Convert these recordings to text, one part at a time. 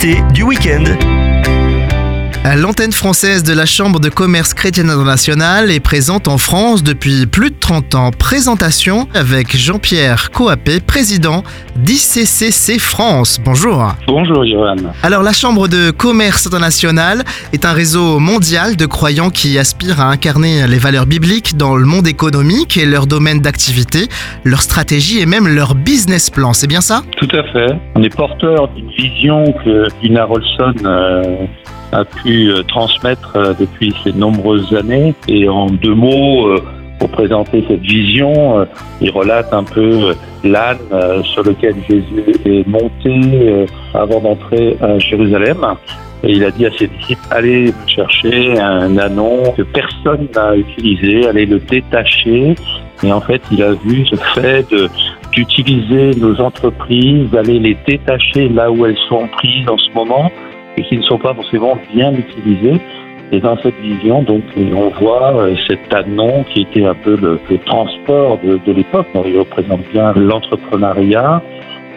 Du week-end. L'antenne française de la Chambre de commerce chrétienne internationale est présente en France depuis plus de 30 ans. Présentation avec Jean-Pierre Coapé, président d'ICCC France. Bonjour. Bonjour Johan. Alors la Chambre de commerce internationale est un réseau mondial de croyants qui aspirent à incarner les valeurs bibliques dans le monde économique et leur domaine d'activité, leur stratégie et même leur business plan. C'est bien ça? Tout à fait. On est porteur d'une vision que Lina Rolson euh, a pu euh, transmettre euh, depuis ces nombreuses années. Et en deux mots, euh, pour présenter cette vision, il relate un peu l'âne sur lequel Jésus est monté avant d'entrer à Jérusalem. Et il a dit à ses disciples, allez chercher un anon que personne n'a utilisé, allez le détacher. Et en fait, il a vu ce fait d'utiliser nos entreprises, d'aller les détacher là où elles sont prises en ce moment et qui ne sont pas forcément bien utilisés. Et dans cette vision, donc, on voit euh, cet anon qui était un peu le, transport de, de l'époque. Il représente bien l'entrepreneuriat.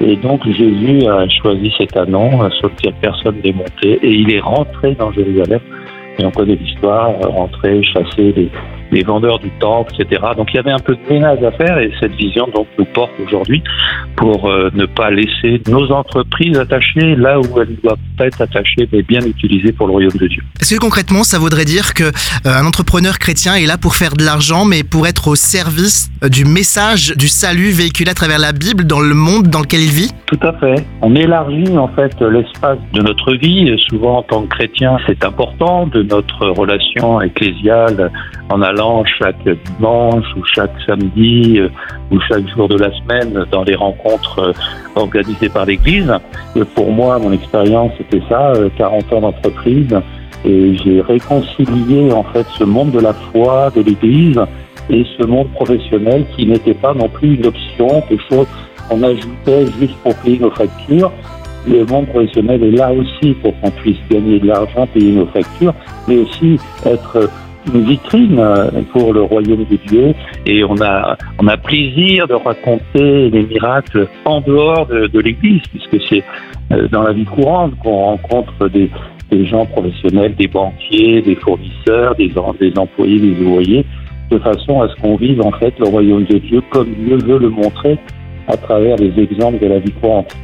Et donc Jésus a choisi cet anon sur lequel personne n'est monté et il est rentré dans Jérusalem. Et on connaît l'histoire, rentrer, chasser les, les vendeurs du temple, etc. Donc il y avait un peu de ménage à faire et cette vision donc nous porte aujourd'hui pour euh, ne pas laisser nos entreprises attachées là où elles doivent être attachées mais bien utilisées pour le royaume de Dieu. Est-ce que concrètement ça voudrait dire que euh, un entrepreneur chrétien est là pour faire de l'argent mais pour être au service euh, du message du salut véhiculé à travers la Bible dans le monde dans lequel il vit? Tout à fait. On élargit en fait l'espace de notre vie. Souvent en tant que chrétien, c'est important de notre relation ecclésiale en allant chaque dimanche ou chaque samedi euh, ou chaque jour de la semaine dans les rencontres euh, organisées par l'Église. pour moi, mon expérience, c'était ça, 40 euh, ans d'entreprise. Et j'ai réconcilié en fait ce monde de la foi, de l'Église et ce monde professionnel qui n'était pas non plus une option, quelque chose qu'on ajoutait juste pour payer nos factures. Le monde professionnel est là aussi pour qu'on puisse gagner de l'argent, payer nos factures, mais aussi être une vitrine euh, pour le royaume de Dieu et on a, on a plaisir de raconter les miracles en dehors de, l'Église puisque c'est euh, dans la vie courante qu'on rencontre des, des gens professionnels, des banquiers, des fournisseurs, des, des employés, des ouvriers, de façon à ce qu'on vive en fait le royaume de Dieu comme Dieu veut le montrer à travers les exemples de la vie courante.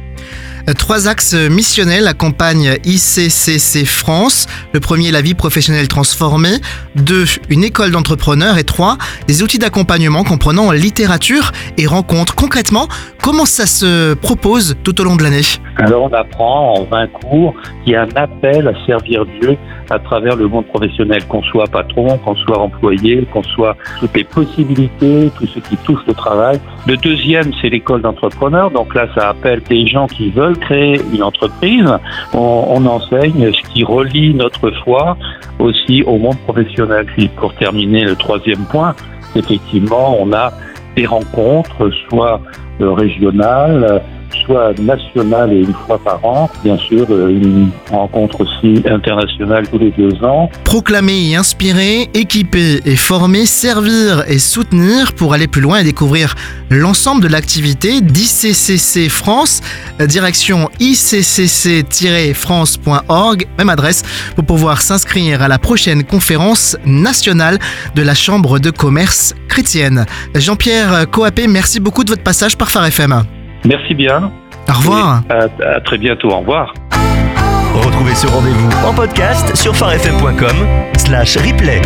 Trois axes missionnels accompagnent ICCC France. Le premier, la vie professionnelle transformée. Deux, une école d'entrepreneurs. Et trois, des outils d'accompagnement comprenant littérature et rencontres. Concrètement, comment ça se propose tout au long de l'année? Alors on apprend en 20 cours qu'il y a un appel à servir Dieu à travers le monde professionnel, qu'on soit patron, qu'on soit employé, qu'on soit toutes les possibilités, tout ce qui touche le travail. Le deuxième, c'est l'école d'entrepreneurs. Donc là, ça appelle des gens qui veulent créer une entreprise. On, on enseigne ce qui relie notre foi aussi au monde professionnel. Puis pour terminer, le troisième point, effectivement, on a des rencontres, soit régionales, soit nationale et une fois par an. Bien sûr, euh, une rencontre aussi internationale tous les deux ans. Proclamer et inspirer, équiper et former, servir et soutenir pour aller plus loin et découvrir l'ensemble de l'activité d'ICCC France, direction iccc-france.org, même adresse pour pouvoir s'inscrire à la prochaine conférence nationale de la Chambre de commerce chrétienne. Jean-Pierre Coapé, merci beaucoup de votre passage par Phare FM. Merci bien. Au revoir. À, très bientôt. Au revoir. Retrouvez ce rendez-vous en podcast sur farfm.com slash replay.